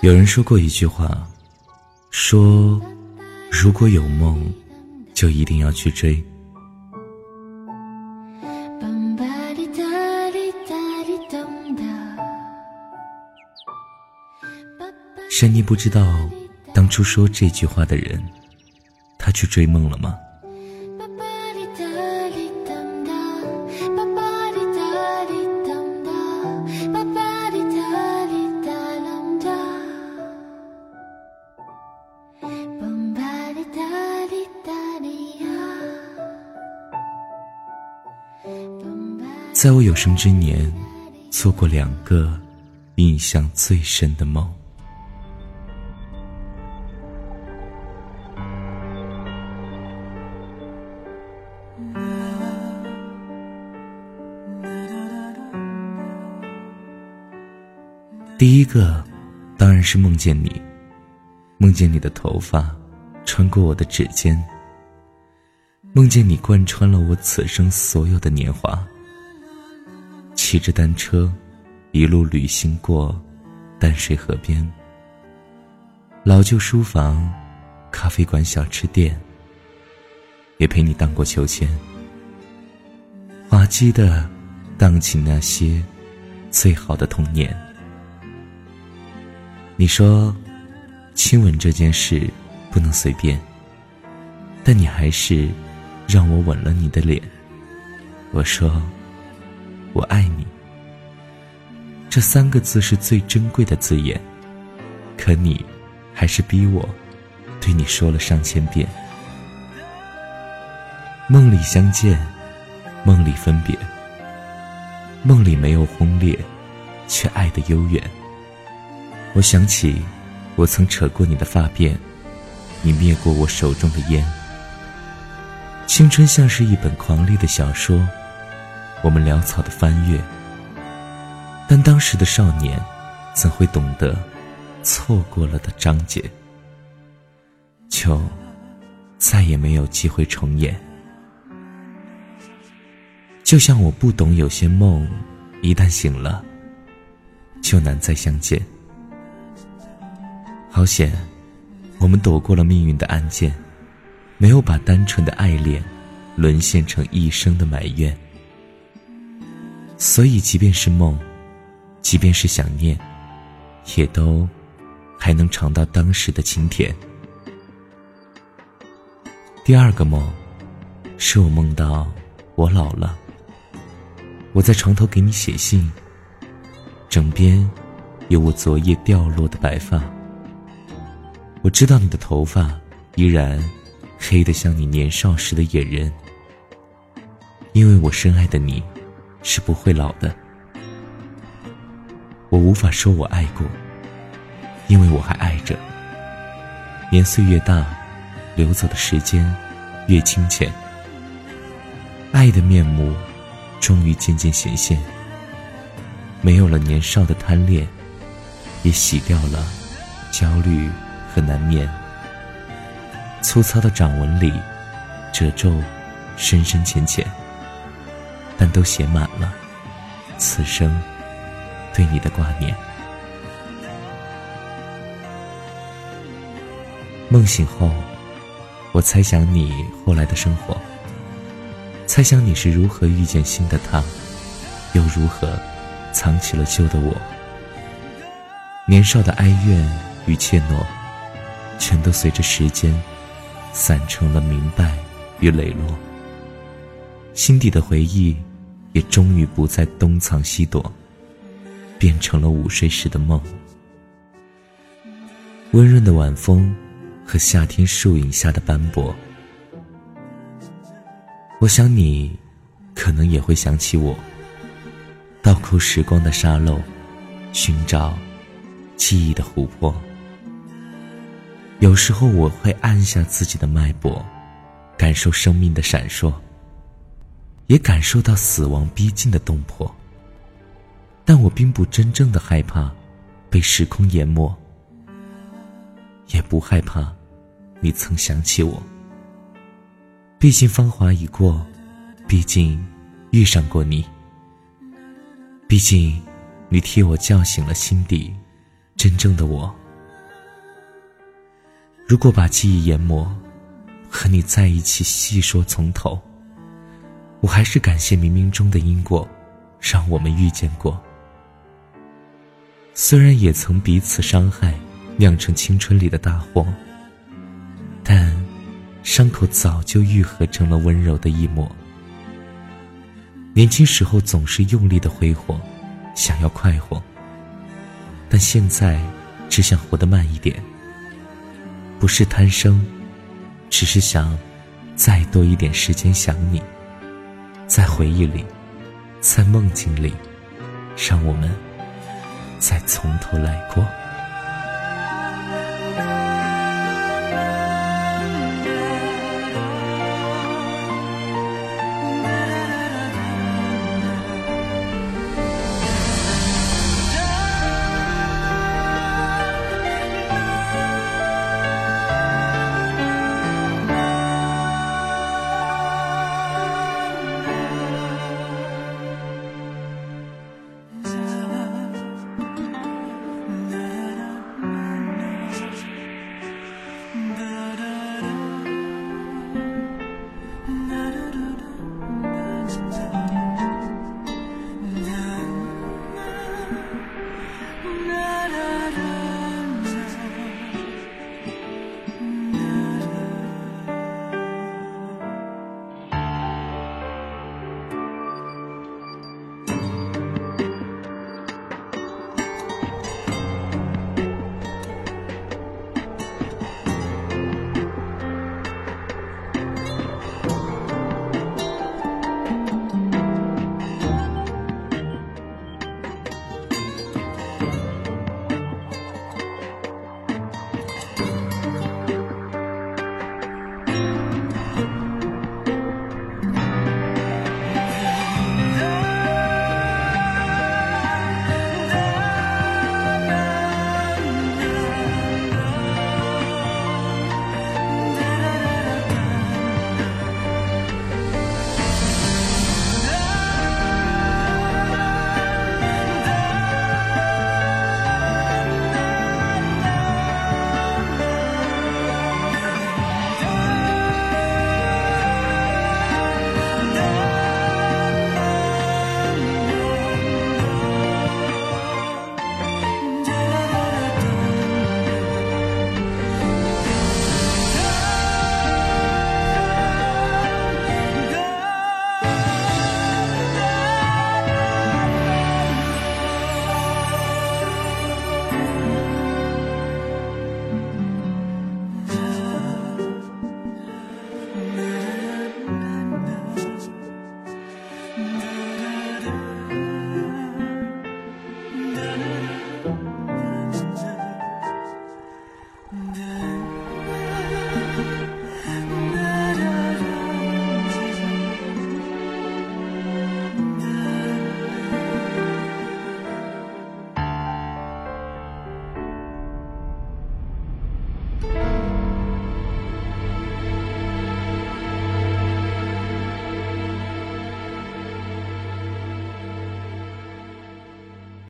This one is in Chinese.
有人说过一句话，说如果有梦，就一定要去追。珊妮不知道，当初说这句话的人，他去追梦了吗？在我有生之年，做过两个印象最深的梦。第一个，当然是梦见你，梦见你的头发穿过我的指尖，梦见你贯穿了我此生所有的年华。骑着单车，一路旅行过淡水河边，老旧书房、咖啡馆、小吃店，也陪你荡过秋千，滑稽的荡起那些最好的童年。你说，亲吻这件事不能随便，但你还是让我吻了你的脸。我说，我爱你。这三个字是最珍贵的字眼，可你还是逼我对你说了上千遍。梦里相见，梦里分别，梦里没有轰烈，却爱得悠远。我想起，我曾扯过你的发辫，你灭过我手中的烟。青春像是一本狂烈的小说，我们潦草的翻阅。但当时的少年，怎会懂得错过了的章节，就再也没有机会重演。就像我不懂，有些梦一旦醒了，就难再相见。好险，我们躲过了命运的暗箭，没有把单纯的爱恋沦陷成一生的埋怨。所以，即便是梦，即便是想念，也都还能尝到当时的清甜。第二个梦，是我梦到我老了，我在床头给你写信，枕边有我昨夜掉落的白发。我知道你的头发依然黑得像你年少时的野人，因为我深爱的你是不会老的。我无法说我爱过，因为我还爱着。年岁越大，流走的时间越清浅，爱的面目终于渐渐显现。没有了年少的贪恋，也洗掉了焦虑。和难眠，粗糙的掌纹里，褶皱深深浅浅，但都写满了此生对你的挂念。梦醒后，我猜想你后来的生活，猜想你是如何遇见新的他，又如何藏起了旧的我。年少的哀怨与怯懦。全都随着时间散成了明白与磊落，心底的回忆也终于不再东藏西躲，变成了午睡时的梦。温润的晚风和夏天树影下的斑驳，我想你可能也会想起我，倒扣时光的沙漏，寻找记忆的湖泊。有时候我会按下自己的脉搏，感受生命的闪烁，也感受到死亡逼近的动魄。但我并不真正的害怕被时空淹没，也不害怕你曾想起我。毕竟芳华已过，毕竟遇上过你，毕竟你替我叫醒了心底真正的我。如果把记忆研磨，和你在一起细说从头，我还是感谢冥冥中的因果，让我们遇见过。虽然也曾彼此伤害，酿成青春里的大祸，但伤口早就愈合成了温柔的一抹。年轻时候总是用力的挥霍，想要快活，但现在只想活得慢一点。不是贪生，只是想再多一点时间想你，在回忆里，在梦境里，让我们再从头来过。